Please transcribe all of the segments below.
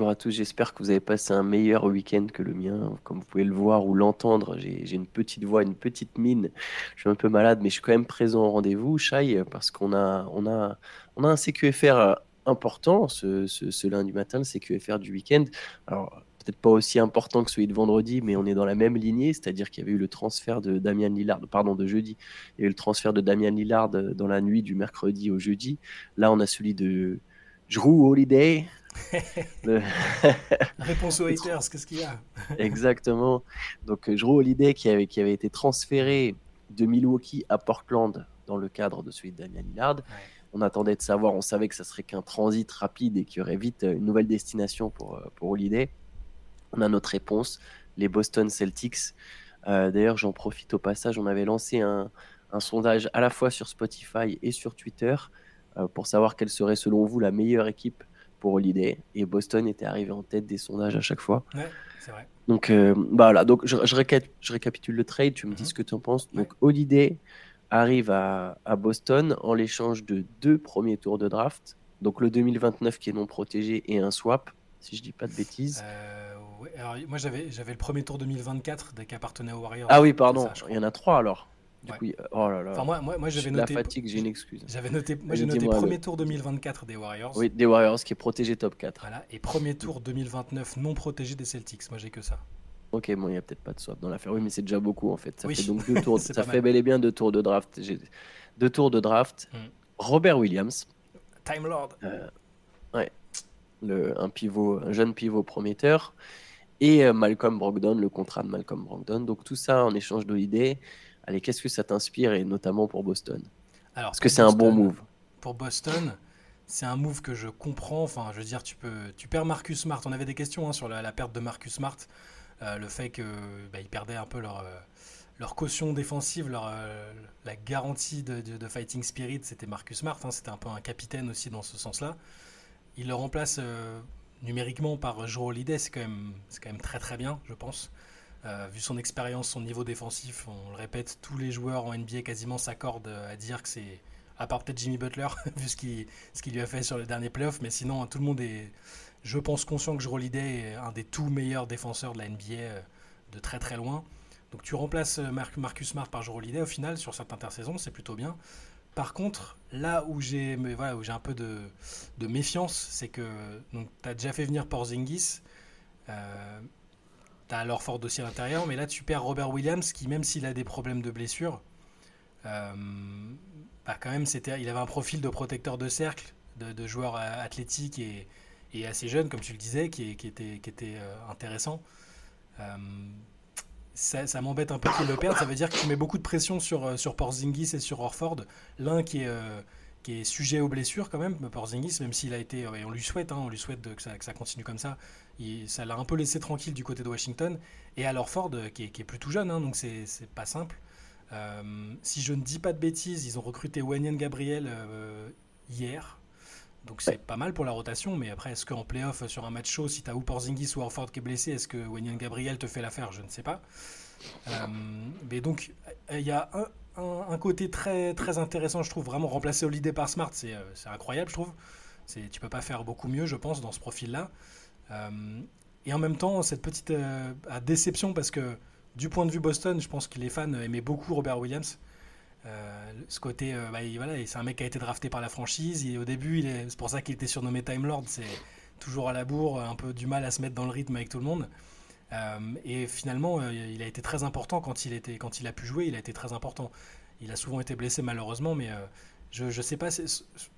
bonjour à tous. J'espère que vous avez passé un meilleur week-end que le mien. Comme vous pouvez le voir ou l'entendre, j'ai une petite voix, une petite mine. Je suis un peu malade, mais je suis quand même présent au rendez-vous, Shai, parce qu'on a, on a, on a un CQFR euh, important ce, lundi matin, le CQFR du week-end. Alors, peut-être pas aussi important que celui de vendredi, mais on est dans la même lignée, c'est-à-dire qu'il y avait eu le transfert de Damien Lillard, pardon, de jeudi. Il y a eu le transfert de Damien Lillard dans la nuit du mercredi au jeudi. Là, on a celui de Drew Holiday, Réponse aux haters, qu'est-ce qu'il y a? Exactement. Donc, euh, Drew Holiday qui avait, qui avait été transféré de Milwaukee à Portland dans le cadre de celui de Damien Lillard. On attendait de savoir, on savait que ça serait qu'un transit rapide et qu'il y aurait vite euh, une nouvelle destination pour, euh, pour Holiday. On a notre réponse, les Boston Celtics. D'ailleurs, j'en profite au passage, on avait lancé un, un, sondage à la fois sur Spotify et sur Twitter pour savoir quelle serait selon vous la meilleure équipe pour Holiday. Et Boston était arrivé en tête des sondages à chaque fois. Ouais, c'est vrai. Donc euh, bah voilà, donc je, je, récapitule le trade, tu me dis mhm. ce que tu en penses. Donc Holiday arrive à, à Boston en l'échange de deux premiers tours de draft. Donc le 2029 qui est non protégé et un swap, si je dis pas de bêtises. Euh, ouais, alors moi j'avais le premier tour 2024 qui appartenait aux Warriors. Ah oui, pardon, il y en a trois alors. Du coup, oh là là. Enfin, moi, moi, moi j'avais noté. La fatigue, j'ai une excuse. J'avais noté, moi j'ai noté premier tour 2024 des Warriors. Oui, des Warriors qui est protégé top 4. Voilà, et premier tour 2029 non protégé des Celtics. Moi j'ai que ça. Ok, bon, il n'y a peut-être pas de swap dans l'affaire. Oui, mais c'est déjà beaucoup en fait. Ça fait donc deux tours. ça fait bel et bien deux tours de draft. Deux tours de draft. Hmm. Robert Williams. Time Lord. Euh, ouais. Le, un pivot, un jeune pivot prometteur. Et euh, Malcolm Brogdon, le contrat de Malcolm Brogdon. Donc tout ça en échange d'idées. Allez, qu'est-ce que ça t'inspire et notamment pour Boston? Alors, Est-ce que c'est un bon move? Pour Boston, c'est un move que je comprends. Enfin, je veux dire, tu peux, tu perds Marcus Smart. On avait des questions hein, sur la, perte de Marcus Smart, euh, le fait qu'ils bah, perdaient un peu leur, euh, leur caution défensive, leur, euh, la garantie de, de, fighting spirit, c'était Marcus Smart. Hein, c'était un peu un capitaine aussi dans ce sens-là. Il le remplace numériquement par Joe Holiday. C'est quand même, c'est quand même très très bien, je pense. Euh, vu son expérience, son niveau défensif, on le répète, tous les joueurs en NBA quasiment s'accordent à dire que c'est, à part peut-être Jimmy Butler, vu ce qu'il ce lui a fait sur le dernier playoff, mais sinon tout le monde est, je pense, conscient que Jrue est un des tout meilleurs défenseurs de la NBA euh, de très très loin. Donc tu remplaces euh, Marcus Smart par Jrue au final sur cette intersaison, c'est plutôt bien. Par contre, là où j'ai voilà, un peu de, méfiance, c'est que tu as déjà fait venir Porzingis. Euh, T'as alors Ford aussi à l'intérieur, mais là tu perds Robert Williams qui, même s'il a des problèmes de blessure, euh, bah, quand même, il avait un profil de protecteur de cercle, de, joueur euh, athlétique et, assez jeune, comme tu le disais, qui, était, euh, intéressant. ça, m'embête un peu qu'il le perde. Ça veut dire qu'il met beaucoup de pression sur, sur Porzingis et sur Orford. L'un qui est sujet aux blessures quand même, Porzingis, même s'il a été, on lui souhaite, hein, on lui souhaite que, que, ça, continue comme ça, ça l'a un peu laissé tranquille du côté de Washington, et alors Ford, qui est, qui est plus tout jeune, hein, donc c'est pas simple. Euh, si je ne dis pas de bêtises, ils ont recruté Wanyan Gabriel euh, hier, donc c'est pas mal pour la rotation, mais après, est-ce qu'en playoff, sur un match chaud, si tu as ou Porzingis ou Orford qui est blessé, est-ce que Wanyan Gabriel te fait l'affaire? Je ne sais pas. Euh, mais donc, il y a un, côté très, très intéressant, je trouve. Vraiment, remplacer Holiday par Smart, c'est euh, incroyable, je trouve. Tu peux pas faire beaucoup mieux, je pense, dans ce profil-là. Euh, et en même temps, cette petite euh, déception, parce que du point de vue Boston, je pense que les fans aimaient beaucoup Robert Williams. ce côté, bah, voilà, c'est un mec qui a été drafté par la franchise. Et au début, c'est pour ça qu'il était surnommé Time Lord. C'est toujours à la bourre, un peu du mal à se mettre dans le rythme avec tout le monde. Euh, et finalement, euh, il a été très important quand il a pu jouer, il a été très important. Il a souvent été blessé malheureusement, mais euh, je ne sais pas,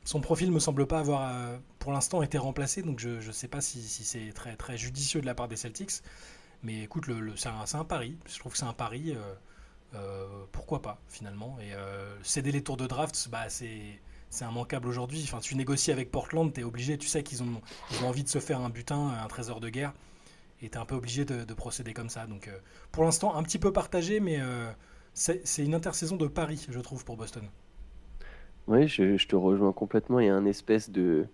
son profil me semble pas avoir pour l'instant été remplacé, donc je ne sais pas si, c'est très, très judicieux de la part des Celtics. Mais écoute, le, c'est un, pari, je trouve que c'est un pari, pourquoi pas finalement. Et céder les tours de draft, bah, c'est c'est immanquable aujourd'hui. Enfin, tu négocies avec Portland, tu es obligé, tu sais qu'ils ont, envie de se faire un butin, un trésor de guerre et tu un peu obligé de, procéder comme ça. Donc euh, pour l'instant, un petit peu partagé, mais euh, c'est une intersaison de Paris, je trouve, pour Boston. Oui, je, te rejoins complètement. Il y a un espèce de.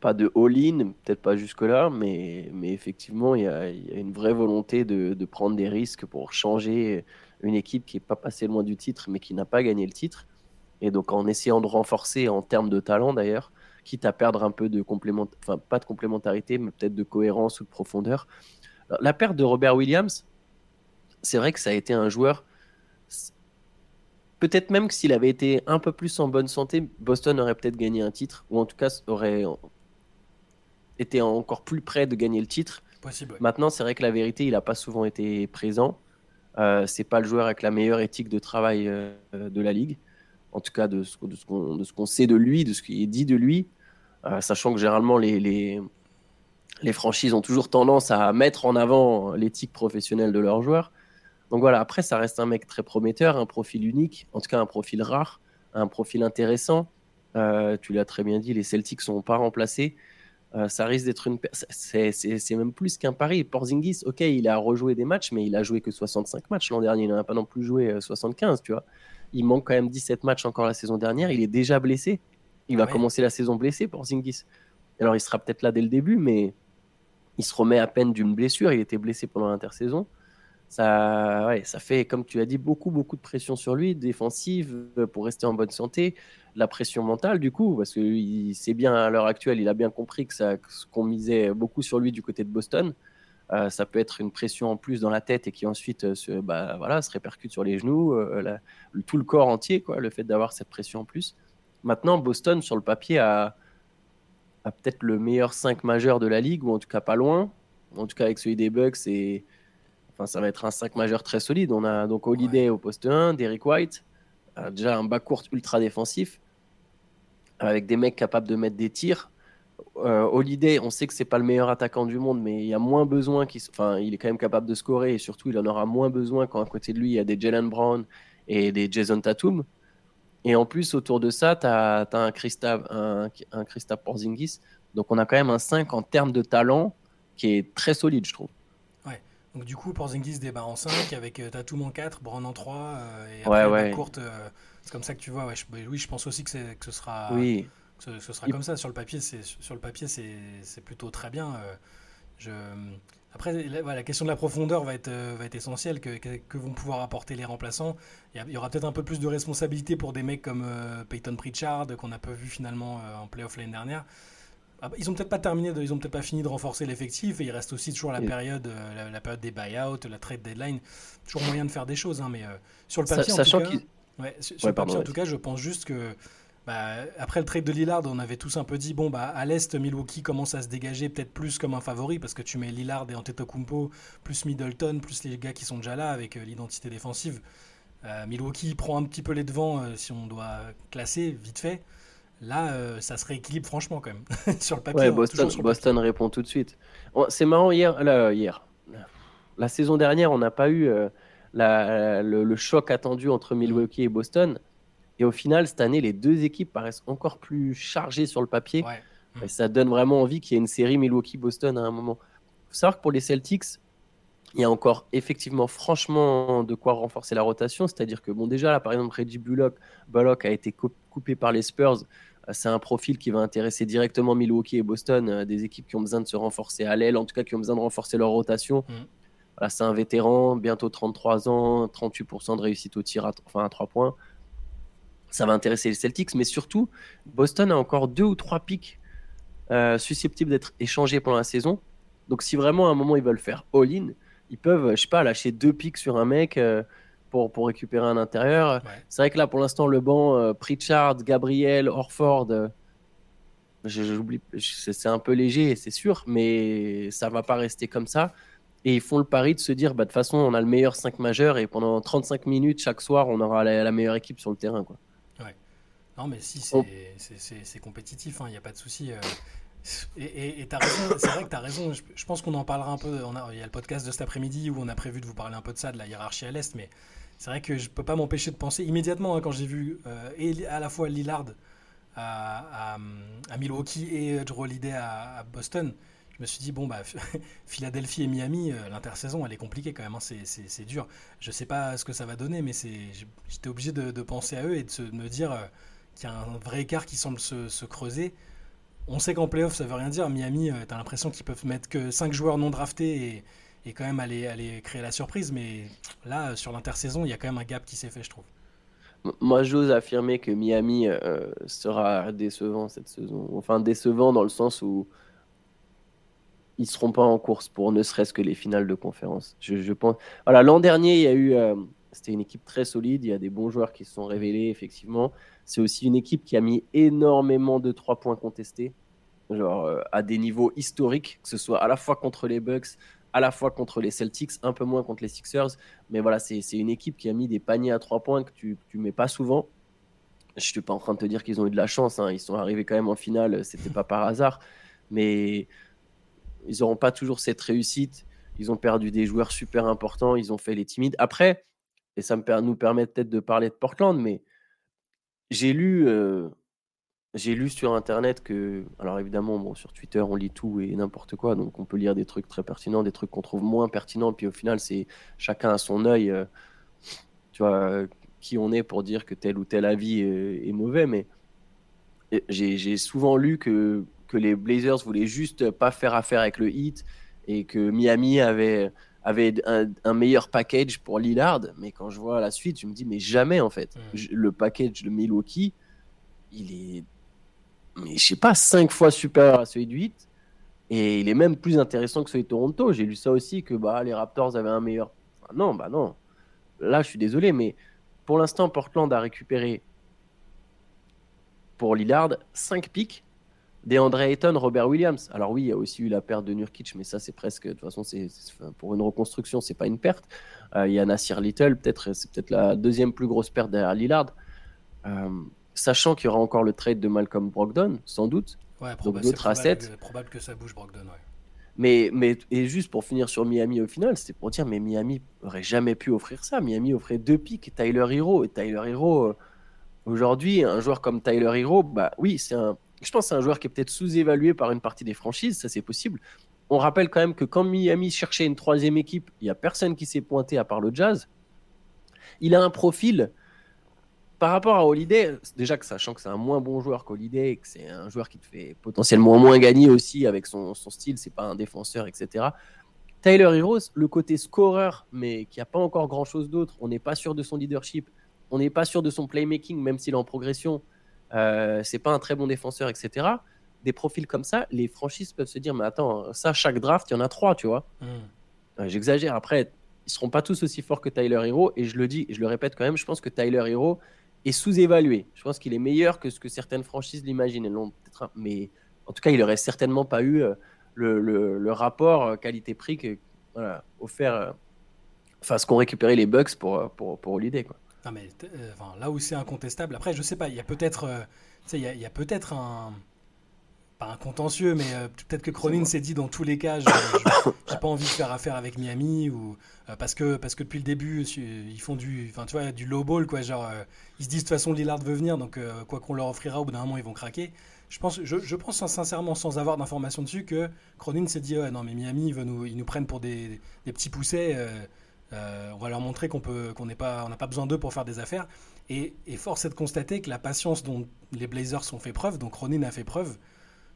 Pas de all-in, peut-être pas jusque-là, mais, mais effectivement, il y, a, une vraie volonté de, prendre des risques pour changer une équipe qui n'est pas passée loin du titre, mais qui n'a pas gagné le titre. Et donc, en essayant de renforcer en termes de talent, d'ailleurs, quitte à perdre un peu de complémentarité, enfin pas de complémentarité, mais peut-être de cohérence ou de profondeur. la perte de Robert Williams, c'est vrai que ça a été un joueur. Peut-être même que s'il avait été un peu plus en bonne santé, Boston aurait peut-être gagné un titre, ou en tout cas aurait été encore plus près de gagner le titre. Maintenant, c'est vrai que la vérité, il n'a pas souvent été présent. Euh, c'est pas le joueur avec la meilleure éthique de travail euh, de la ligue, en tout cas de ce, ce qu'on sait de lui, de ce qui est dit de lui, euh, sachant que généralement les, les, les, franchises ont toujours tendance à mettre en avant l'éthique professionnelle de leurs joueurs. Donc voilà, après ça reste un mec très prometteur, un profil unique, en tout cas un profil rare, un profil intéressant. Euh, tu l'as très bien dit, les Celtics sont pas remplacés. Euh, ça risque d'être une. C'est même plus qu'un pari. Porzingis, ok, il a rejoué des matchs, mais il a joué que 65 matchs l'an dernier. Il n'a pas non plus joué 75, euh, tu vois. Il manque quand même 17 matchs encore la saison dernière. Il est déjà blessé. Il va ah commencer la saison blessé, Porzingis. Alors, il sera peut-être là dès le début, mais il se remet à peine d'une blessure. Il était blessé pendant l'intersaison. Ça, ça fait, comme tu as dit, beaucoup, beaucoup de pression sur lui, défensive, euh, pour rester en bonne santé. La pression mentale, du coup, parce que c'est bien à l'heure actuelle, il a bien compris que ça, qu'on misait beaucoup sur lui du côté de Boston. Euh, ça peut être une pression en plus dans la tête et qui ensuite euh, se, bah, voilà, se répercute sur les genoux, tout le corps entier, quoi, le fait d'avoir cette pression en plus. Maintenant, Boston, sur le papier, a, a peut-être le meilleur 5 majeur de la ligue, ou en tout cas pas loin. En tout cas, avec celui des Bucks et Enfin, ça va être un 5 majeur très solide. On a donc Holiday au poste 1, Derek White, euh, déjà un bas court ultra défensif, avec des mecs capables de mettre des tirs. Euh, Holiday, on sait que c'est pas le meilleur attaquant du monde, mais il y a moins besoin qu'il, enfin, il est quand même capable de scorer et surtout il en aura moins besoin quand à côté de lui il y a des Jalen Brown et des Jason Tatum. Et en plus, autour de ça, tu as, un Christophe un, un Porzingis. Donc on a quand même un 5 en termes de talent qui est très solide, je trouve. Donc du coup, Porzingis débat en 5 avec euh, Tatum en 4, Brown en 3 euh, et après ouais, courte. Euh, c'est comme ça que tu vois. Ouais, je, bah, oui, je pense aussi que, que ce sera. Oui. Ce, sera comme ça sur le papier. C'est sur le papier, c'est plutôt très bien. je... Après, la, question de la profondeur va être, va être essentielle. Que, que, vont pouvoir apporter les remplaçants Il y, aura peut-être un peu plus de responsabilité pour des mecs comme Peyton Pritchard qu'on a pas vu finalement en playoff l'année dernière. Ah bah, ils ont peut-être pas terminé, ils ont peut-être pas fini de renforcer l'effectif et il reste aussi toujours la période, euh, la, période des buyouts, la trade deadline. Toujours moyen de faire des choses, hein, mais euh, sur le papier, en tout cas, ouais, sur, le papier en tout cas, je pense juste que bah, après le trade de Lillard, on avait tous un peu dit bon bah à l'est, Milwaukee commence à se dégager peut-être plus comme un favori parce que tu mets Lillard et Antetokounmpo plus Middleton plus les gars qui sont déjà là avec euh, l'identité défensive. Milwaukee prend un petit peu les devants si on doit classer vite fait. Là, euh, ça se rééquilibre franchement quand même. sur le papier. Boston, répond tout de suite. C'est marrant, hier, hier, la saison dernière, on n'a pas eu euh, le, choc attendu entre Milwaukee et Boston. Et au final, cette année, les deux équipes paraissent encore plus chargées sur le papier. Et ça donne vraiment envie qu'il y ait une série Milwaukee-Boston à un moment. Il faut savoir que pour les Celtics, il y a encore effectivement franchement de quoi renforcer la rotation. C'est-à-dire que, bon, déjà, là, par exemple, Reggie Bullock, Bullock a été coupé par les Spurs. Euh, c'est un profil qui va intéresser directement Milwaukee et Boston, euh, des équipes qui ont besoin de se renforcer à l'aile, en tout cas qui ont besoin de renforcer leur rotation. Mm. Voilà, c'est un vétéran, bientôt 33 ans, 38% de réussite au tir, à, enfin à 3 points. Ça va intéresser les Celtics, mais surtout, Boston a encore deux ou trois pics euh, susceptibles d'être échangés pendant la saison. Donc si vraiment à un moment ils veulent faire all-in, ils peuvent, je sais pas, lâcher deux pics sur un mec pour, pour récupérer un intérieur. C'est vrai que là, pour l'instant, le banc, euh, Pritchard, Gabriel, Orford, euh, j'oublie, c'est un peu léger, c'est sûr, mais ça va pas rester comme ça. Et ils font le pari de se dire, bah, de toute façon, on a le meilleur 5 majeur et pendant 35 minutes chaque soir, on aura la, meilleure équipe sur le terrain. Quoi. Ouais. Non, mais si, c'est oh. compétitif, il hein, n'y a pas de souci. Euh. Et tu raison, c'est vrai que tu raison. Je, pense qu'on en parlera un peu. Il y a le podcast de cet après-midi où on a prévu de vous parler un peu de ça, de la hiérarchie à l'Est, mais c'est vrai que je peux pas m'empêcher de penser immédiatement hein, quand j'ai vu euh, à la fois Lillard à, Milwaukee et Drew Holiday à, Boston. Je me suis dit, bon, bah, Philadelphie et Miami, euh, l'intersaison, elle est compliquée quand même, hein, c'est dur. Je sais pas ce que ça va donner, mais j'étais obligé de, penser à eux et de, me dire euh, qu'il y a un vrai écart qui semble se, creuser. On sait qu'en playoff, ça veut rien dire. Miami, tu as l'impression qu'ils peuvent mettre que 5 joueurs non draftés et, quand même aller, créer la surprise. Mais là, sur l'intersaison, il y a quand même un gap qui s'est fait, je trouve. Moi, j'ose affirmer que Miami euh, sera décevant cette saison. Enfin, décevant dans le sens où ils seront pas en course pour ne serait-ce que les finales de conférence. Je, pense. Voilà, l'an dernier, il y a eu. Euh, c'était une équipe très solide. Il y a des bons joueurs qui se sont révélés, effectivement. C'est aussi une équipe qui a mis énormément de trois points contestés, genre euh, à des niveaux historiques, que ce soit à la fois contre les Bucks, à la fois contre les Celtics, un peu moins contre les Sixers. Mais voilà, c'est une équipe qui a mis des paniers à trois points que tu ne mets pas souvent. Je ne suis pas en train de te dire qu'ils ont eu de la chance. Hein. Ils sont arrivés quand même en finale. C'était pas par hasard. Mais ils n'auront pas toujours cette réussite. Ils ont perdu des joueurs super importants. Ils ont fait les timides. Après, et ça nous permet peut-être de parler de Portland, mais j'ai lu lu sur Internet que, alors évidemment, bon, sur Twitter, on lit tout et n'importe quoi, donc on peut lire des trucs très pertinents, des trucs qu'on trouve moins pertinents, puis au final, c'est chacun à son œil, tu vois, qui on est pour dire que tel ou tel avis est, mauvais, mais j'ai souvent lu que, que les Blazers voulaient juste pas faire affaire avec le Heat et que Miami avait, avait un, meilleur package pour Lillard, mais quand je vois la suite, je me dis, mais jamais en fait. Mmh. le package de Milwaukee, il est mais je sais pas, cinq fois supérieur à celui de 8. Et il est même plus intéressant que celui de Toronto. J'ai lu ça aussi, que bah, les Raptors avaient un meilleur. non, bah non. Là, je suis désolé, mais pour l'instant, Portland a récupéré pour Lillard 5 pics DeAndre Ayton, Robert Williams. Alors oui, il y a aussi eu la perte de Nurkic, mais ça c'est presque, de toute façon, c'est pour une reconstruction, c'est pas une perte. Euh, il y a Nasir Little, peut-être c'est peut-être la deuxième plus grosse perte derrière Lillard. Euh, sachant qu'il y aura encore le trade de Malcolm Brogdon, sans doute. Ouais, Donc d'autres assets. probable que ça bouge Brogdon, ouais. Mais, mais et juste pour finir sur Miami au final, c'était pour dire mais Miami aurait jamais pu offrir ça. Miami offrait deux pics, Tyler Hero et Tyler Hero euh, aujourd'hui, un joueur comme Tyler Hero, bah oui, c'est un, je pense c'est un joueur qui est peut-être sous-évalué par une partie des franchises, ça c'est possible. On rappelle quand même que quand Miami cherchait une troisième équipe, il y a personne qui s'est pointé à part le Jazz. Il a un profil par rapport à Holiday, déjà que sachant que c'est un moins bon joueur qu'Holiday, que c'est un joueur qui te fait potentiellement moins gagner aussi avec son, son style, c'est pas un défenseur, etc. Tyler Heroes, le côté scoreur, mais qui a pas encore grand chose d'autre, on n'est pas sûr de son leadership, on n'est pas sûr de son playmaking, même s'il est en progression, c'est pas un très bon défenseur, etc. Des profils comme ça, les franchises peuvent se dire, mais attends, ça, chaque draft, il y en a trois, tu vois. Hmm. Euh, j'exagère. Après, ils seront pas tous aussi forts que Tyler Hero, et je le dis, je le répète quand même, je pense que Tyler Hero, est sous-évalué. Je pense qu'il est meilleur que ce que certaines franchises l'imaginent. Mais en tout cas, il n'aurait certainement pas eu euh, le, rapport euh, qualité-prix que, voilà, offert, euh, enfin, ce qu'ont récupéré les Bucks pour, pour, pour Holiday. Quoi. Non, mais là où c'est incontestable, après, je sais pas, il y a peut-être il y a, peut-être un pas un contentieux, mais peut-être que Cronin s'est dit dans tous les cas, je j'ai pas envie de faire affaire avec Miami ou parce que parce que depuis le début ils font du, enfin tu vois, du low ball quoi, genre ils se disent de toute façon Lillard veut venir, donc euh, quoi qu'on leur offrira, au bout d'un moment ils vont craquer. Je pense, je, pense sincèrement, sans avoir d'informations dessus, que Cronin s'est dit ouais, non mais Miami ils, nous, ils nous prennent pour des, petits poussets. Euh, euh, on va leur montrer qu'on peut, qu'on n'est pas, on n'a pas besoin d'eux pour faire des affaires. Et, force est de constater que la patience dont les Blazers ont fait preuve, donc Cronin a fait preuve,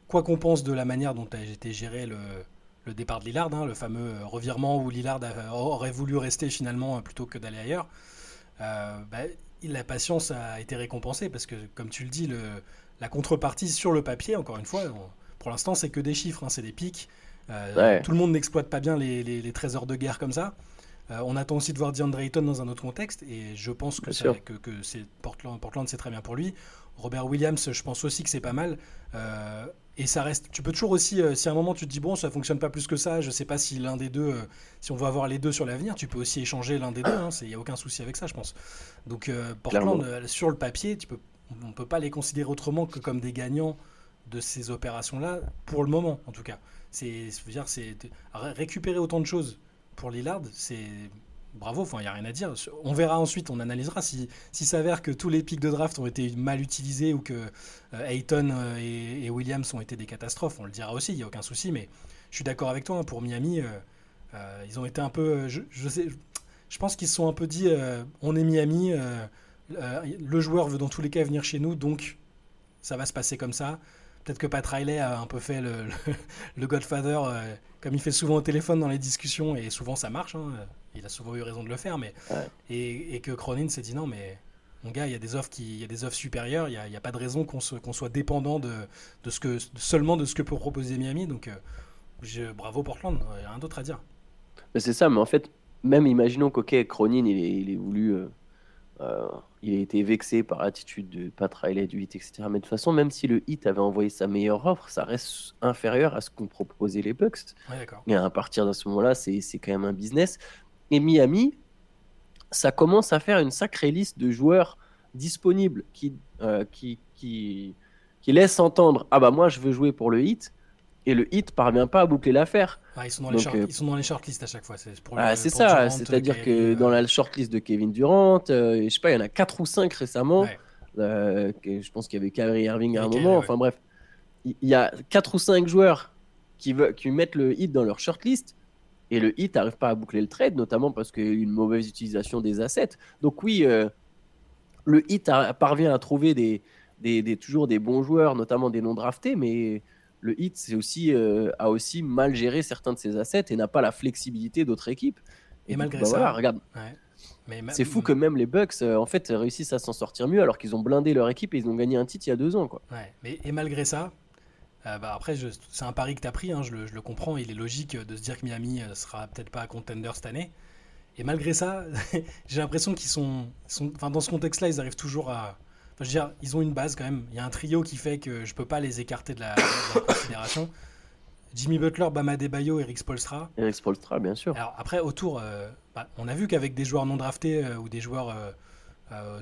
quoi qu'on pense de la manière dont a été géré le, départ de Lillard, hein, le fameux revirement où Lillard aurait voulu rester finalement plutôt que d'aller ailleurs. Bah, la patience a été récompensée parce que, comme tu le dis, le, la contrepartie sur le papier, encore une fois, pour l'instant, c'est que des chiffres, hein, c'est des pics. Euh, tout le monde n'exploite pas bien les, trésors de guerre comme ça. Euh, on attend aussi de voir DeAndre Ayton dans un autre contexte, et je pense que, que, Portland, Portland c'est très bien pour lui. Robert Williams, je pense aussi que c'est pas mal. Euh, et ça reste. Tu peux toujours aussi, si à un moment tu te dis bon, ça fonctionne pas plus que ça, je sais pas si l'un des deux, si on va avoir les deux sur l'avenir, tu peux aussi échanger l'un des deux. Il hein, n'y a aucun souci avec ça, je pense. Donc Portland, sur le papier, tu peux, on peut pas les considérer autrement que comme des gagnants de ces opérations-là, pour le moment en tout cas. C'est, dire, c'est récupérer autant de choses pour Lillard, c'est bravo, il n'y a rien à dire. On verra ensuite, on analysera si, si s'avère que tous les pics de draft ont été mal utilisés ou que euh, Ayton euh, et, Williams ont été des catastrophes. On le dira aussi, il n'y a aucun souci. Mais je suis d'accord avec toi, hein, pour Miami, euh, ils ont été un peu. Je, je pense qu'ils se sont un peu dit on est Miami, le joueur veut dans tous les cas venir chez nous, donc ça va se passer comme ça. Peut-être que Pat Riley a un peu fait le, le, Godfather, euh, comme il fait souvent au téléphone dans les discussions, et souvent ça marche. Hein. Il a souvent eu raison de le faire, mais et, que Cronin s'est dit non, mais mon gars, il y a des offres, qui, il y a des offres supérieures, il n'y a, a, pas de raison qu'on soit dépendant de, de, ce que, seulement de ce que peut proposer Miami. Donc, je, bravo Portland, il n'y a rien d'autre à dire. C'est ça, mais en fait, même imaginons qu'ok, Cronin, il est, il est voulu. Euh, euh, il a été vexé par l'attitude de Pat Riley du hit, etc. Mais de toute façon, même si le hit avait envoyé sa meilleure offre, ça reste inférieur à ce qu'ont proposé les Bucks. et à partir de ce moment-là, c'est quand même un business. Et Miami, ça commence à faire une sacrée liste de joueurs disponibles qui, euh, qui, qui, qui laissent entendre Ah bah moi je veux jouer pour le hit et le hit parvient pas à boucler l'affaire. ils, sont dans les euh, ils sont dans les shortlists à chaque fois. C'est ah, ça, c'est-à-dire que dans la shortlist de Kevin Durant, euh, je sais pas, il y en a 4 ou 5 récemment. Euh, je pense qu'il y avait Kyrie Irving à un moment. Enfin bref, il y, a 4 ou 5 joueurs qui, veulent, qui mettent le hit dans leur shortlist. Et le hit n'arrive pas à boucler le trade, notamment parce qu'il y a une mauvaise utilisation des assets. Donc oui, le hit parvient à trouver des, des, toujours des bons joueurs, notamment des non draftés, mais le Heat c'est aussi, euh, a aussi mal géré certains de ses assets et n'a pas la flexibilité d'autres équipes. Et, malgré bah ça, regarde. C'est fou que même les Bucks euh, en fait réussissent à s'en sortir mieux alors qu'ils ont blindé leur équipe et ils ont gagné un titre il y a deux ans. Quoi. Mais, et malgré ça, euh, bah après c'est un pari que tu as pris, hein, je, le, je, le, comprends, il est logique de se dire que Miami sera peut-être pas contender cette année. Et malgré ça, j'ai l'impression qu'ils sont, sont, dans ce contexte-là, ils arrivent toujours à, je veux dire, ils ont une base quand même. Il y a un trio qui fait que je peux pas les écarter de la, considération. Jimmy Butler, Bama Debayo, Eric Spolstra. Eric Spolstra, bien sûr. Alors après, autour, euh, bah, on a vu qu'avec des joueurs non draftés euh, ou des joueurs euh,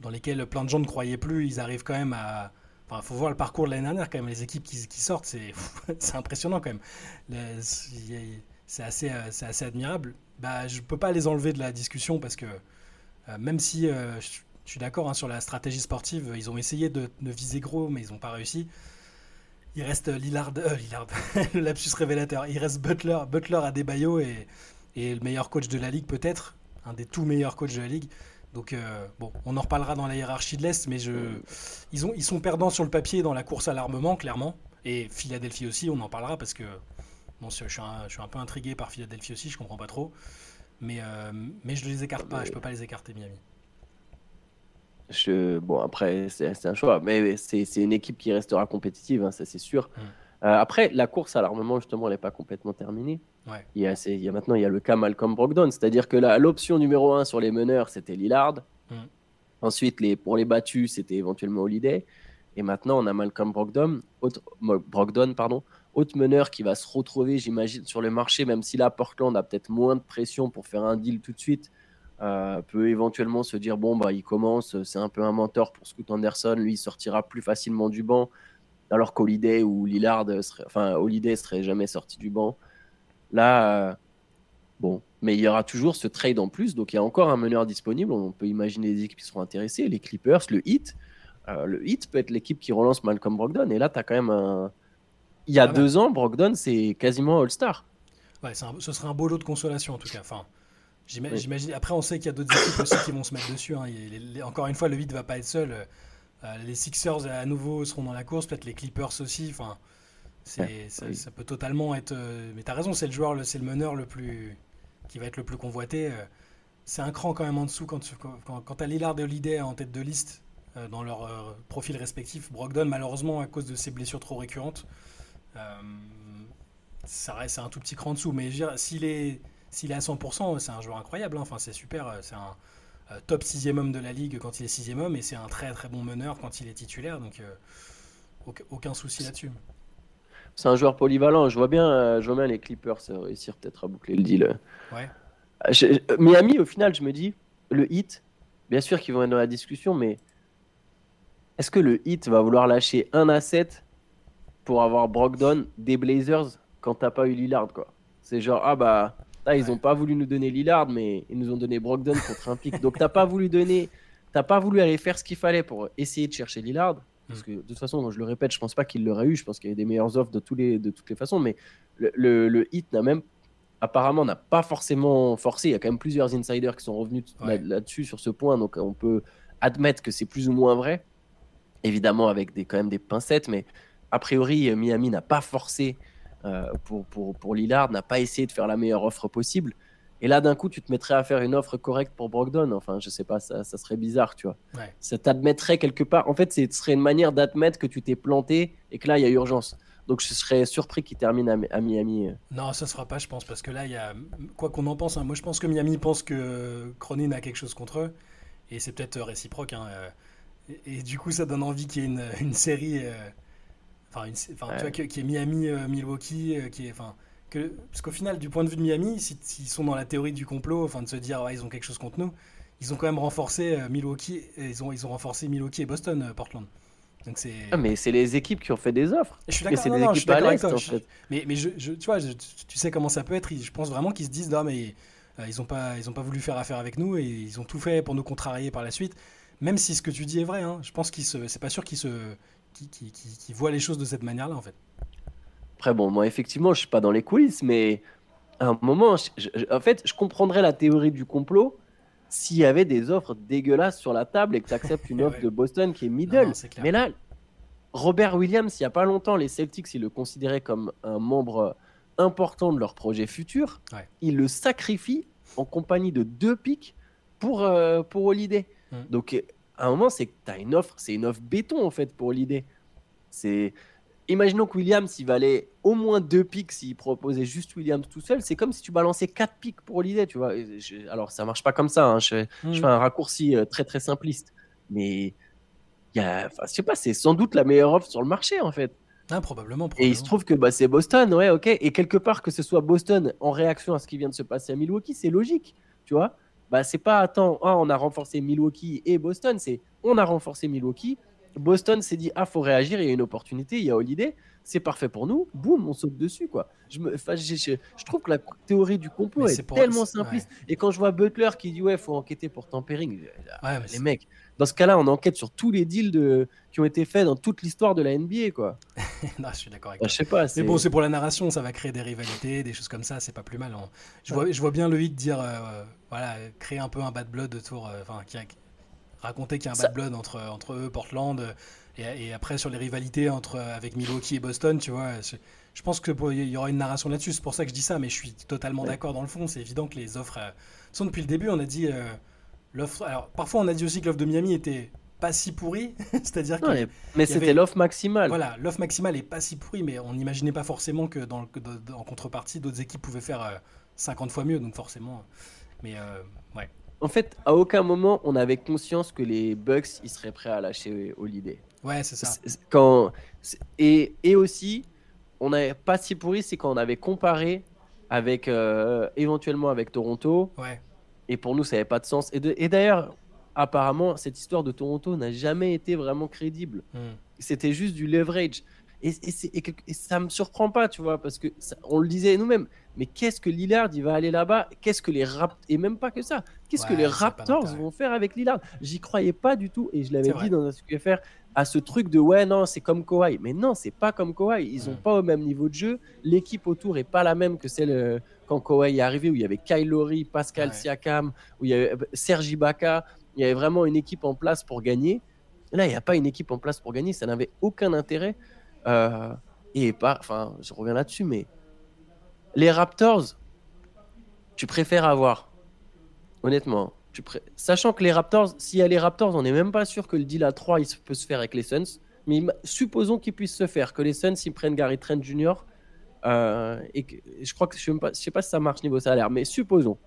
dans lesquels plein de gens ne croyaient plus, ils arrivent quand même à. Enfin, faut voir le parcours de l'année dernière quand même. Les équipes qui, sortent, c'est impressionnant quand même. C'est assez, assez admirable. Bah, je peux pas les enlever de la discussion parce que même si je suis d'accord hein, sur la stratégie sportive. Ils ont essayé de, viser gros, mais ils n'ont pas réussi. Il reste Lillard, euh, le lapsus révélateur. Il reste Butler, Butler à Debayo et, et le meilleur coach de la ligue peut-être, un des tout meilleurs coachs de la ligue. Donc euh, bon, on en reparlera dans la hiérarchie de l'Est, mais je, ils, ont, ils sont perdants sur le papier dans la course à l'armement, clairement. Et Philadelphie aussi, on en parlera parce que je, suis un, je peu intrigué par Philadelphie aussi, je comprends pas trop. Mais, euh, je ne les écarte pas, je peux pas les écarter, Miami. Je, bon, après, c'est un choix, mais c'est une équipe qui restera compétitive, hein, ça c'est sûr. Mm. Euh, après, la course à l'armement, justement, elle n'est pas complètement terminée. Il, y a, il, y a, maintenant il y a le cas Malcolm Brogdon, c'est-à-dire que l'option numéro un sur les meneurs, c'était Lillard. Mm. Ensuite, les, pour les battus, c'était éventuellement Holiday. Et maintenant, on a Malcolm Brogdon, autre, Brogdon pardon, autre meneur qui va se retrouver, j'imagine, sur le marché, même si là, Portland a peut-être moins de pression pour faire un deal tout de suite. Euh, peut éventuellement se dire bon bah il commence, c'est un peu un mentor pour Scoot Anderson, lui il sortira plus facilement du banc, alors qu'Holiday ou Lillard serait, enfin Holiday serait jamais sorti du banc. Là, euh, bon, mais il y aura toujours ce trade en plus, donc il y a encore un meneur disponible. On peut imaginer des équipes qui seront intéressées, les Clippers, le Heat. Euh, le Heat peut être l'équipe qui relance Malcolm Brogdon, et là tu as quand même un. Il y a ah deux ans, Brogdon c'est quasiment All-Star. Ouais, ce serait un beau lot de consolation en tout cas. Enfin, J'imagine. Après, on sait qu'il y a d'autres équipes aussi qui vont se mettre dessus. Hein. encore une fois, le 8 va pas être seul. Euh, les Sixers à nouveau seront dans la course, peut-être les Clippers aussi. Enfin, ça, peut totalement être. Euh, mais tu as raison, c'est le joueur, c'est le meneur le plus qui va être le plus convoité. Euh, c'est un cran quand même en dessous quand tu quand, quand as Lillard et Holiday en tête de liste dans leur profil respectif. Brogdon, malheureusement, à cause de ses blessures trop récurrentes, ça reste un tout petit cran en dessous. Mais s'il est s'il est à 100%, c'est un joueur incroyable. Hein. Enfin, c'est super. Euh, c'est un euh, top sixième homme de la ligue quand il est sixième homme et c'est un très très bon meneur quand il est titulaire. Donc, euh, aucun souci là-dessus. C'est un joueur polyvalent. Je vois bien, je vois bien les Clippers réussir peut-être à boucler le deal. Ouais. Miami, au final, je me dis, le hit, bien sûr qu'ils vont être dans la discussion, mais est-ce que le hit va vouloir lâcher un asset pour avoir Brogdon des Blazers quand t'as pas eu Lillard quoi? C'est genre, ah bah, Là, ils n'ont pas voulu nous donner Lillard, mais ils nous ont donné Brogdon contre un pic. Donc, t'as pas voulu donner, t'as pas voulu aller faire ce qu'il fallait pour essayer de chercher Lillard. Parce mm. que de toute façon, je le répète, je pense pas qu'il l'aurait eu. Je pense qu'il y avait des meilleures offres de, tous les, de toutes les façons. Mais le, le, hit n'a même apparemment n'a pas forcément forcé. Il y a quand même plusieurs insiders qui sont revenus là-dessus sur ce point. Donc, on peut admettre que c'est plus ou moins vrai. Évidemment, avec des, quand même des pincettes. Mais a priori, Miami n'a pas forcé pour, pour, pour Lillard, n'a pas essayé de faire la meilleure offre possible. Et là, d'un coup, tu te mettrais à faire une offre correcte pour Brogdon. Enfin, je sais pas, ça, ça serait bizarre, tu vois. Ça t'admettrait quelque part. En fait, ce serait une manière d'admettre que tu t'es planté et que là, il y a urgence. Donc, je serais surpris qu'il termine à, Miami. Non, ça se fera pas, je pense, parce que là, il y a quoi qu'on en pense. Hein, moi, je pense que Miami pense que Cronin a quelque chose contre eux, et c'est peut-être réciproque. Hein, euh, et, du coup, ça donne envie qu'il y ait une, une série. Euh, enfin, tu vois, qui est Miami-Milwaukee, euh, qui est, enfin, que, parce qu'au final, du point de vue de Miami, s'ils sont dans la théorie du complot, enfin, de se dire, ouais, ils ont quelque chose contre nous, ils ont quand même renforcé Milwaukee, ils ont, ils ont renforcé Milwaukee et Boston, Portland. Donc c'est. Ah, mais c'est les équipes qui ont fait des offres. Je suis d'accord. je suis d'accord avec toi. Mais, mais je, tu vois, tu sais comment ça peut être. Je pense vraiment qu'ils se disent, non, mais euh, ils n'ont pas, ils ont pas voulu faire affaire avec nous et ils ont tout fait pour nous contrarier par la suite. Même si ce que tu dis est vrai, hein, je pense qu'ils se, c'est pas sûr qu'ils se, qui voient les choses de cette manière-là en fait. Après bon, moi effectivement, je suis pas dans les coulisses, mais à un moment, en fait, je comprendrais la théorie du complot s'il y avait des offres dégueulasses sur la table et que tu acceptes une offre de Boston qui est middle. mais là, Robert Williams, il n'y a pas longtemps, les Celtics, ils le considéraient comme un membre important de leur projet futur. Ils le sacrifient en compagnie de deux pics pour, euh, pour Holiday. Mm. Donc, à un moment, c'est que tu as une offre, c'est une offre béton en fait pour Holiday. C'est imaginons que Williams, il valait au moins deux pics s'il proposait juste Williams tout seul. C'est comme si tu balançais quatre pics pour l'idée, tu vois. alors, ça marche pas comme ça. Hein. Je, hmm. fais un raccourci euh, très très simpliste. Mais il y a, je sais pas, c'est sans doute la meilleure offre sur le marché en fait. Ah, probablement, Et il se trouve que bah, c'est Boston, ouais, ok. Et quelque part que ce soit Boston en réaction à ce qui vient de se passer à Milwaukee, c'est logique, tu vois. Bah, c'est pas attends, ah, on a renforcé Milwaukee et Boston, c'est on a renforcé Milwaukee, Boston s'est dit ah faut réagir, il y a une opportunité, il y a Holiday, c'est parfait pour nous, boum, on saute dessus quoi. Je, me, je, je trouve que la théorie du complot est, tellement simpliste. Et quand je vois Butler qui dit ouais faut enquêter pour tampering, les mecs, dans ce cas-là on enquête sur tous les deals de, qui ont été faits dans toute l'histoire de la NBA quoi. non, je suis d'accord avec toi. je sais pas. Mais bon c'est pour la narration, ça va créer des rivalités, des choses comme ça, c'est pas plus mal. Hein. Je, vois, je vois bien le hit dire euh, voilà créer un peu un bad blood autour, euh, enfin raconter qu'il y a un bad blood entre, entre eux, Portland, et, après sur les rivalités entre, avec Milwaukee et Boston, tu vois. Je pense qu'il y aura une narration là-dessus, c'est pour ça que je dis ça, mais je suis totalement d'accord dans le fond. C'est évident que les offres. Euh, depuis le début, on a dit. Euh, l'offre. Alors, parfois, on a dit aussi que l'offre de Miami était pas si pourrie, c'est-à-dire que. Mais c'était l'offre maximale. Voilà, l'offre maximale est pas si pourrie, mais on n'imaginait pas forcément que, dans en contrepartie, d'autres équipes pouvaient faire 50 euh, fois mieux, donc forcément. Mais ouais en fait, à aucun moment on avait conscience que les Bucks ils seraient prêts à lâcher Holiday. Ouais, c'est ça. Quand et, et aussi, on n'avait pas si pourri, c'est quand on avait comparé avec euh, éventuellement avec Toronto. Ouais. Et pour nous, ça n'avait pas de sens. Et d'ailleurs, apparemment, cette histoire de Toronto n'a jamais été vraiment crédible. Hmm. C'était juste du leverage. Et, et, et, ça me surprend pas, tu vois, parce que on le disait nous-mêmes. Mais qu'est-ce que Lillard, il va aller là-bas? Qu'est-ce que les Raptors et même pas que ça Qu'est-ce que les Raptors vont faire avec Lillard? J'y croyais pas du tout, et je l'avais dit dans un faire à ce truc de ouais non c'est comme Kawhi. Mais non, c'est pas comme Kawhi. Ils ont pas au même niveau de jeu. L'équipe autour est pas la même que celle euh, quand Kawhi est arrivé où il y avait Kyle Lowry, Pascal Siakam, où il y avait euh, Sergi Ibaka. Il y avait vraiment une équipe en place pour gagner. Là, il n'y a pas une équipe en place pour gagner. Ça n'avait aucun intérêt. Euh, et pas, enfin, je reviens là-dessus, mais les Raptors, tu préfères avoir, honnêtement, sachant que les Raptors, s'il y a les Raptors, on n'est même pas sûr que le deal à 3 il peut se faire avec les Suns. Mais supposons qu'il puisse se faire, que les Suns ils prennent Gary Trent Jr. Euh, et je crois que je ne sais, pas si ça marche niveau salaire, mais supposons.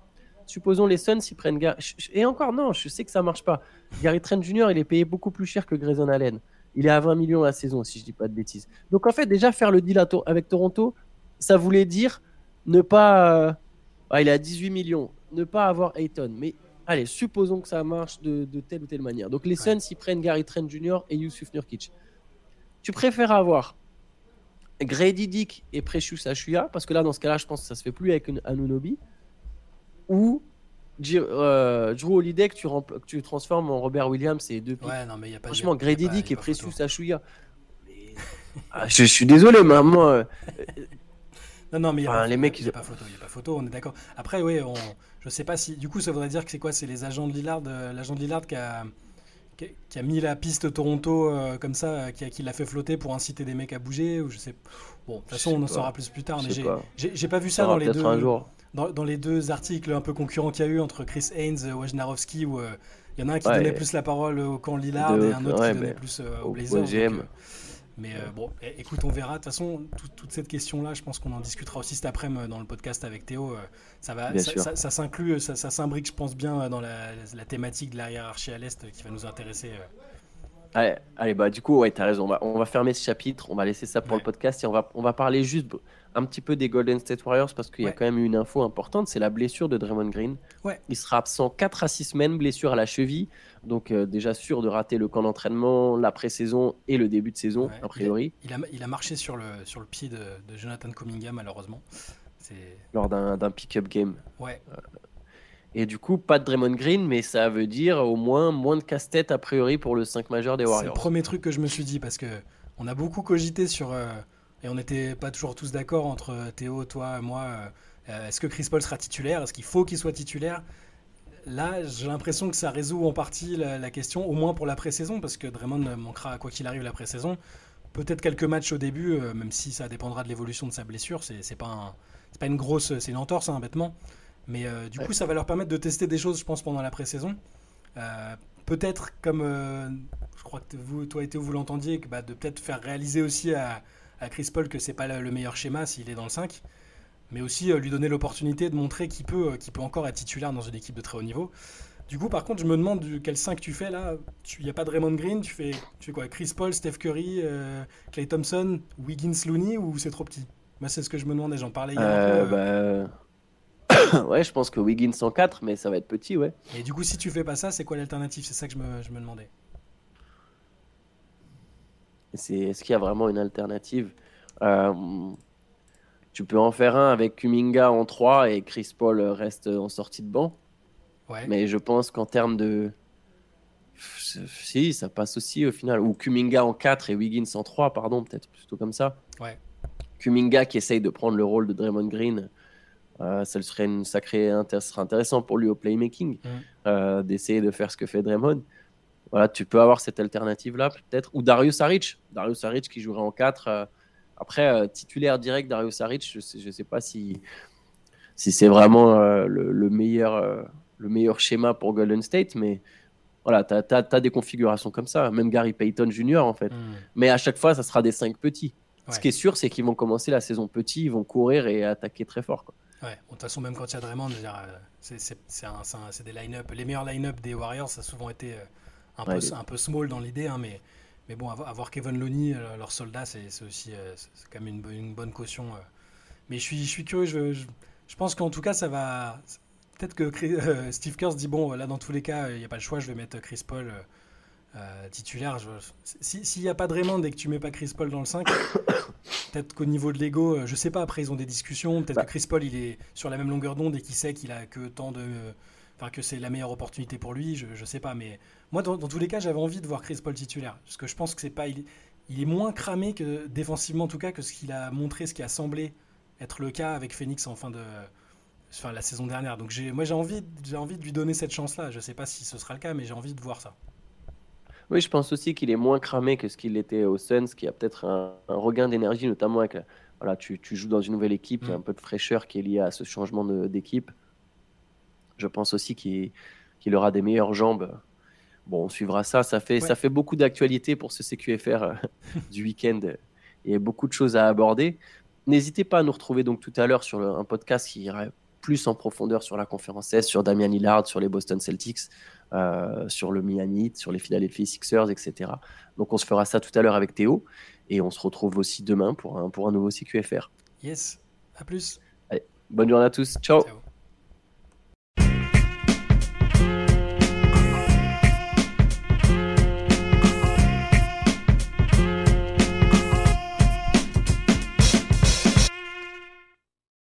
Supposons les Suns ils prennent Gary. Et encore non, je sais que ça marche pas. Gary Trent Jr. il est payé beaucoup plus cher que Grayson Allen. Il est à 20 millions la saison, si je dis pas de bêtises. Donc en fait, déjà faire le deal avec Toronto, ça voulait dire ne pas. Euh, ah, il est à 18 millions. Ne pas avoir Ayton. Mais allez, supposons que ça marche de, telle ou telle manière. Donc les Suns, ils prennent Gary Trent Jr. et Yusuf Nurkic. Tu préfères avoir Grady Dick et Precious Achua, parce que là, dans ce cas-là, je pense que ça se fait plus avec un Anunobi, ou euh, Drew Holiday que tu, que tu transformes en Robert Williams et deux ouais, non, mais y a pas, Franchement, Grady Dick et Precious Achouya. Ah, je, suis désolé, mais moi. Euh, non, non, mais y a les mecs, il a pas photo, il y a pas photo, on est d'accord. Après, oui, on, je sais pas si. Du coup, ça voudrait dire que c'est quoi C'est les agents de Lillard, euh, l'agent de Lillard qui a, qui a, mis la piste Toronto euh, comme ça, qui, qui l'a fait flotter pour inciter des mecs à bouger, ou je sais. Bon, de toute façon, on en saura plus plus tard, mais j'ai pas vu ça, dans les deux. Dans, les deux articles un peu concurrents qu'il y a eu entre Chris Haynes et Wojnarowski, où il y en a un qui donnait plus la parole au camp Lillard et un autre qui donnait plus au Blazers. Mais euh, bon, écoute, on verra. De toute façon, toute cette question-là, je pense qu'on en discutera aussi cet après-midi dans le podcast avec Théo. Euh, ça va, ça, s'inclut, ça, s'imbrique, je pense bien, dans la, thématique de la hiérarchie à l'est qui va nous intéresser. Euh. Allez, bah du coup, ouais, t'as raison. On va, on va fermer ce chapitre. On va laisser ça pour le podcast et on va, on va parler juste un petit peu des Golden State Warriors parce qu'il y a quand même une info importante. C'est la blessure de Draymond Green. Ouais. Il sera absent 4 à 6 semaines, blessure à la cheville. Donc euh, déjà sûr de rater le camp d'entraînement, la pré-saison et le début de saison, a priori. Il a, il a, marché sur le, sur le pied de, Jonathan Cominga, malheureusement. Lors d'un pick-up game. Ouais. Euh, et du coup, pas de Draymond Green, mais ça veut dire au moins moins de casse-tête a priori pour le 5 majeur des Warriors. C'est le premier truc que je me suis dit parce que on a beaucoup cogité sur euh, et on n'était pas toujours tous d'accord entre Théo, toi, moi. Est-ce que Chris Paul sera titulaire? Est-ce qu'il faut qu'il soit titulaire? Là, j'ai l'impression que ça résout en partie la, question, au moins pour la pré-saison, parce que Draymond manquera, quoi qu'il arrive, la pré-saison. Peut-être quelques matchs au début, euh, même si ça dépendra de l'évolution de sa blessure. C'est pas, pas une grosse. C'est une entorse, hein, bêtement. Mais euh, du coup, ça va leur permettre de tester des choses, je pense, pendant la pré-saison. Euh, peut-être, comme je crois que vous, toi et Théo, vous l'entendiez, bah, de peut-être faire réaliser aussi à, à Chris Paul que c'est pas le meilleur schéma s'il est dans le 5 mais aussi euh, lui donner l'opportunité de montrer qu'il peut, euh, peut encore être titulaire dans une équipe de très haut niveau. Du coup, par contre, je me demande quel 5 tu fais là. Il n'y a pas de Raymond Green, tu fais, tu fais quoi? Chris Paul, Steph Curry, euh, Clay Thompson, Wiggins Looney ou c'est trop petit? Moi, c'est ce que je me demandais, j'en parlais hier. Bah, ouais, je pense que Wiggins en 4, mais ça va être petit, ouais. Et du coup, si tu fais pas ça, c'est quoi l'alternative? C'est ça que je me, je me demandais. Est-ce qu'il y a vraiment une alternative? Tu peux en faire un avec Kuminga en 3 et Chris Paul reste en sortie de banc. Mais je pense qu'en termes de. Si, ça passe aussi au final. Ou Kuminga en 4 et Wiggins en 3, pardon, peut-être plutôt comme ça. Ouais. Kuminga qui essaye de prendre le rôle de Draymond Green, euh, ça serait une sacrée serait intéressant pour lui au playmaking, mm. euh, d'essayer de faire ce que fait Draymond. Voilà, tu peux avoir cette alternative là peut-être. Ou Darius Saric. Darius Saric qui jouerait en 4. Après, euh, titulaire direct, Dario Saric, je ne sais, je sais pas si, si c'est vraiment euh, le, meilleur, euh, le meilleur schéma pour Golden State, mais voilà, tu as, des configurations comme ça, même Gary Payton Jr. en fait. Hmm. Mais à chaque fois, ça sera des 5 petits. Ce qui est sûr, c'est qu'ils vont commencer la saison petit, ils vont courir et attaquer très fort. Quoi. Ouais, de toute façon, même quand il y a Draymond, c'est des line-up. Les meilleurs line-up des Warriors, ça a souvent été un, peu, un peu small dans l'idée, hein, mais mais bon, avoir Kevin Looney, euh, leur soldat, c'est aussi euh, quand même une, une, bonne caution. Euh. Mais je suis, je suis curieux, je, je, pense qu'en tout cas, ça va. Peut-être que Steve Kerr se dit bon, là, dans tous les cas, il n'y a pas le choix, je vais mettre Chris Paul titulaire. S'il n'y a pas de Raymond et que tu mets pas Chris Paul dans le 5, peut-être qu'au niveau de l'ego, je sais pas, après, ils ont des discussions. Peut-être bah. que Chris Paul, il est sur la même longueur d'onde et qu'il sait qu'il a que tant de enfin que c'est la meilleure opportunité pour lui, je, je sais pas. Mais moi, dans, tous les cas, j'avais envie de voir Chris Paul titulaire, parce que je pense que c'est pas, il, il, est moins cramé que défensivement en tout cas que ce qu'il a montré, ce qui a semblé être le cas avec Phoenix en fin de, enfin la saison dernière. Donc moi j'ai envie, j'ai envie de lui donner cette chance-là. Je sais pas si ce sera le cas, mais j'ai envie de voir ça. Oui, je pense aussi qu'il est moins cramé que ce qu'il était au Suns, qui a peut-être un, regain d'énergie, notamment avec voilà, tu, tu, joues dans une nouvelle équipe, il y a mm. un peu de fraîcheur qui est lié à ce changement d'équipe. Je pense aussi qu'il aura des meilleures jambes. Bon, on suivra ça. Ça fait, ça fait beaucoup d'actualité pour ce CQFR euh, du week-end. Il y a beaucoup de choses à aborder. N'hésitez pas à nous retrouver donc tout à l'heure sur un podcast qui ira plus en profondeur sur la conférence S, sur Damian Lillard, sur les Boston Celtics, euh, sur le Miami Heat, sur les Philadelphia Sixers, etc. Donc on se fera ça tout à l'heure avec Théo et on se retrouve aussi demain pour un, pour un nouveau CQFR. Yes, à plus. bonne journée à tous. Ciao.